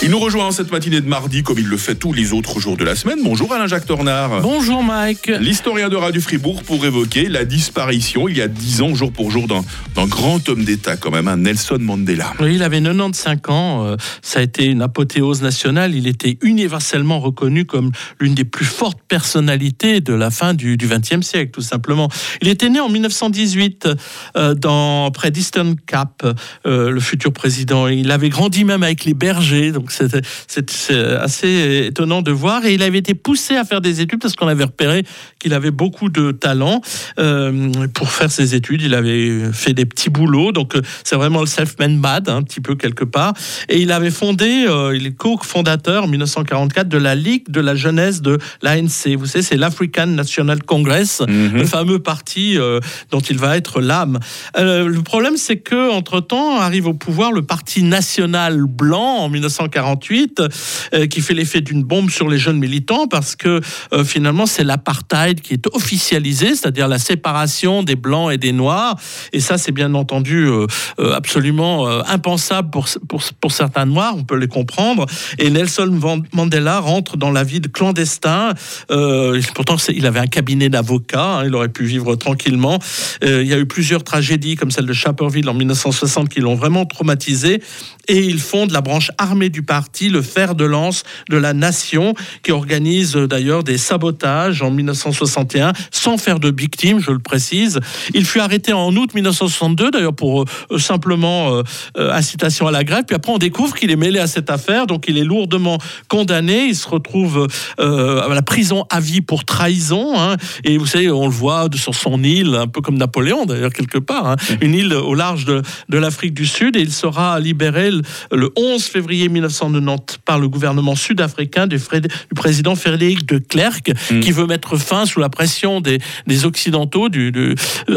Il nous rejoint cette matinée de mardi comme il le fait tous les autres jours de la semaine. Bonjour Alain-Jacques Tornard. Bonjour Mike. L'historien de Radio Fribourg pour évoquer la disparition il y a dix ans, jour pour jour, d'un grand homme d'État quand même, un Nelson Mandela. Oui, il avait 95 ans. euh, Ça a été une apothéose nationale. Il était universellement reconnu comme l'une des plus fortes personnalités de la fin du XXe siècle, tout simplement. Il était né en 1918 euh, dans, près d'Eastern Cap, euh, le futur président. Il avait grandi même avec les bergers, donc c'était c'est- assez étonnant de voir. Et il avait été poussé à faire des études parce qu'on avait repéré qu'il avait beaucoup de talent euh, pour faire ses études. Il avait fait des petits boulots, donc euh, c'est vraiment le self-made man, un petit peu quelque part. Et il avait fondé, euh, il est co-fondateur en 1944 de la Ligue de la jeunesse de l'ANC. Vous savez, c'est l'African National Congress, le fameux parti euh, dont il va être l'âme. Le problème, c'est que entre temps arrive au pouvoir le Parti national blanc en 1948, euh, qui fait l'effet d'une bombe sur les jeunes militants parce que euh, finalement c'est l'apartheid qui est officialisé, c'est-à-dire la séparation des blancs et des noirs. Et ça, c'est bien entendu euh, euh, absolument impensable pour, pour, pour certains noirs, on peut les comprendre. Et Nelson Mandela rentre dans la vie de clandestin. Pourtant, il avait un cabinet d'avocats, hein, il aurait pu vivre tranquillement. Il y a eu plusieurs tragédies comme celle de Chaperville en 1960 qui l'ont vraiment traumatisé. Et il fonde la branche armée du parti, le fer de lance de la nation, qui organise euh, d'ailleurs des sabotages en 1961, sans faire de victimes, je le précise. Il fut arrêté en août 1962, d'ailleurs pour euh, simplement euh, euh, incitation à la grève. Puis après, on découvre qu'il est mêlé à cette affaire, donc il est lourdement condamné. Il se retrouve à la prison à vie pour trahison. hein. Et vous savez, on le voit sur son île, un peu comme Napoléon d'ailleurs, quelque part, hein. une île au large de, de l'Afrique du Sud. Et il sera libéré le, le 11 février 1990 par le gouvernement sud-africain du, président Frédéric de Klerk, qui veut mettre fin sous la pression des, des Occidentaux du, du-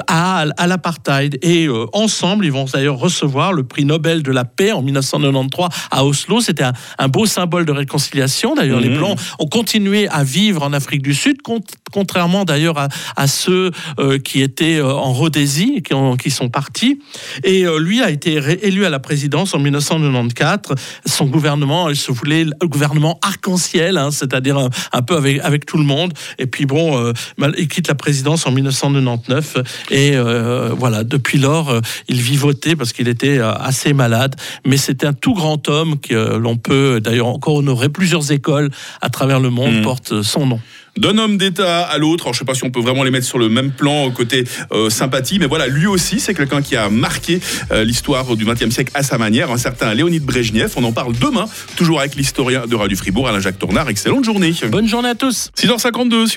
à, à l'apartheid. Et euh, ensemble, ils vont d'ailleurs recevoir le prix Nobel de la paix en 1993 à Oslo. C'était un, un beau symbole de réconciliation. D'ailleurs, les Mhm. Blancs ont continué à vivre en Afrique du Sud, con- contrairement d'ailleurs à, à ceux euh, qui étaient euh, en Rhodésie, qui, ont- qui sont partis. Et lui a été élu à la présidence en 1994. Son gouvernement, il se voulait le gouvernement arc-en-ciel, hein, c'est-à-dire un, un peu avec, avec tout le monde. Et puis bon, euh, il quitte la présidence en 1999. Et euh, voilà, depuis lors, euh, il vivotait parce qu'il était assez malade. Mais c'était un tout grand homme que l'on peut d'ailleurs encore honorer. Plusieurs écoles à travers le monde Mhm. portent son nom. D'un homme d'État à l'autre, alors je sais pas si on peut vraiment les mettre sur le même plan euh, côté euh, sympathie, mais voilà, lui aussi, c'est quelqu'un qui a marqué euh, l'histoire du XXe siècle à sa manière, un certain Léonid Brejnev. On en parle demain, toujours avec l'historien de Radio Fribourg, Alain Jacques Tornard. Excellente journée. Bonne journée à tous. 6h52.